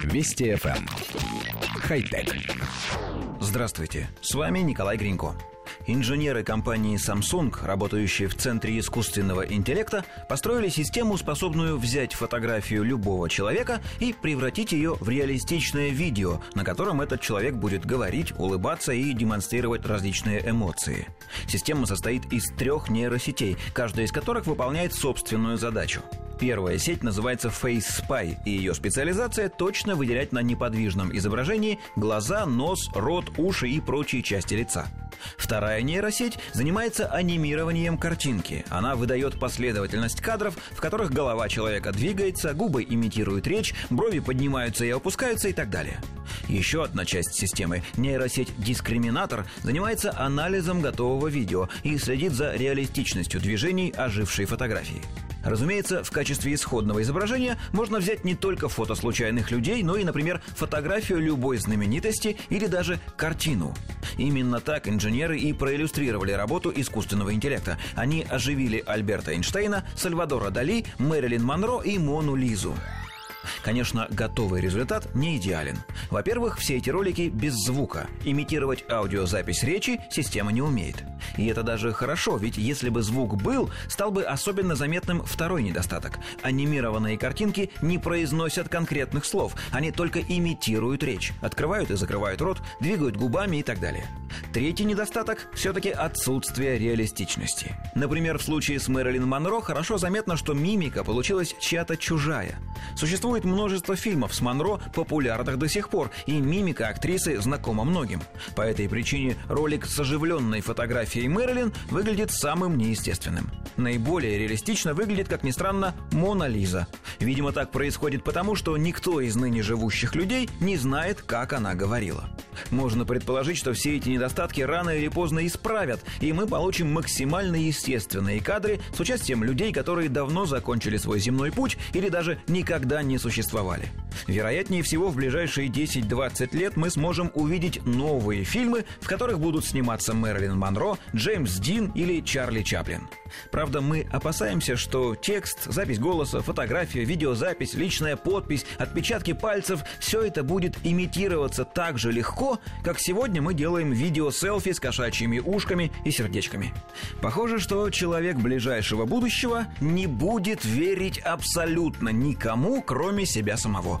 Вести FM. Эм. Хай-тек. Здравствуйте, с вами Николай Гринько. Инженеры компании Samsung, работающие в Центре искусственного интеллекта, построили систему, способную взять фотографию любого человека и превратить ее в реалистичное видео, на котором этот человек будет говорить, улыбаться и демонстрировать различные эмоции. Система состоит из трех нейросетей, каждая из которых выполняет собственную задачу. Первая сеть называется Face Spy, и ее специализация точно выделять на неподвижном изображении глаза, нос, рот, уши и прочие части лица. Вторая нейросеть занимается анимированием картинки. Она выдает последовательность кадров, в которых голова человека двигается, губы имитируют речь, брови поднимаются и опускаются и так далее. Еще одна часть системы, нейросеть Дискриминатор, занимается анализом готового видео и следит за реалистичностью движений ожившей фотографии. Разумеется, в качестве исходного изображения можно взять не только фото случайных людей, но и, например, фотографию любой знаменитости или даже картину. Именно так инженеры и проиллюстрировали работу искусственного интеллекта. Они оживили Альберта Эйнштейна, Сальвадора Дали, Мэрилин Монро и Мону Лизу. Конечно, готовый результат не идеален. Во-первых, все эти ролики без звука. Имитировать аудиозапись речи система не умеет. И это даже хорошо, ведь если бы звук был, стал бы особенно заметным второй недостаток. Анимированные картинки не произносят конкретных слов, они только имитируют речь, открывают и закрывают рот, двигают губами и так далее. Третий недостаток – все-таки отсутствие реалистичности. Например, в случае с Мэрилин Монро хорошо заметно, что мимика получилась чья-то чужая. Существует множество фильмов с Монро, популярных до сих пор, и мимика актрисы знакома многим. По этой причине ролик с оживленной фотографией Мэрилин выглядит самым неестественным. Наиболее реалистично выглядит, как ни странно, Мона Лиза. Видимо, так происходит потому, что никто из ныне живущих людей не знает, как она говорила. Можно предположить, что все эти недостатки рано или поздно исправят, и мы получим максимально естественные кадры с участием людей, которые давно закончили свой земной путь или даже никогда не существовали. Вероятнее всего, в ближайшие 10-20 лет мы сможем увидеть новые фильмы, в которых будут сниматься Мэрилин Монро, Джеймс Дин или Чарли Чаплин. Правда, мы опасаемся, что текст, запись голоса, фотография, видеозапись, личная подпись, отпечатки пальцев – все это будет имитироваться так же легко, как сегодня мы делаем видео-селфи с кошачьими ушками и сердечками. Похоже, что человек ближайшего будущего не будет верить абсолютно никому, кроме себя самого.